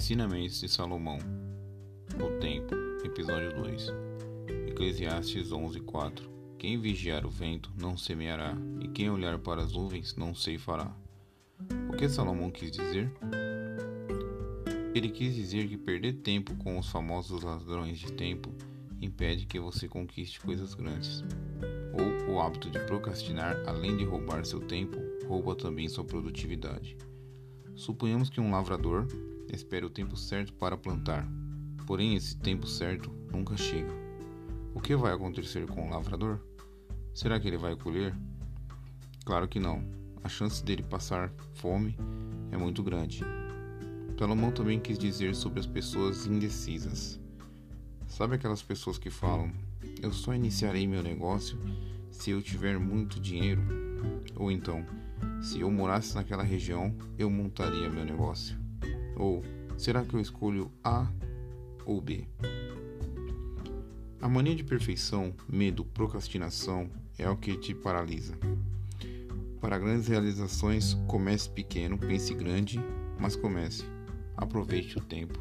Ensinamentos de Salomão O Tempo, Episódio 2 Eclesiastes 11:4 Quem vigiar o vento não semeará, e quem olhar para as nuvens não ceifará. O que Salomão quis dizer? Ele quis dizer que perder tempo com os famosos ladrões de tempo impede que você conquiste coisas grandes. Ou o hábito de procrastinar, além de roubar seu tempo, rouba também sua produtividade. Suponhamos que um lavrador espere o tempo certo para plantar, porém esse tempo certo nunca chega. O que vai acontecer com o lavrador? Será que ele vai colher? Claro que não. A chance dele passar fome é muito grande. Salomão também quis dizer sobre as pessoas indecisas. Sabe aquelas pessoas que falam: Eu só iniciarei meu negócio se eu tiver muito dinheiro? Ou então, se eu morasse naquela região, eu montaria meu negócio. Ou será que eu escolho A ou B? A mania de perfeição, medo, procrastinação é o que te paralisa. Para grandes realizações, comece pequeno, pense grande, mas comece. Aproveite o tempo.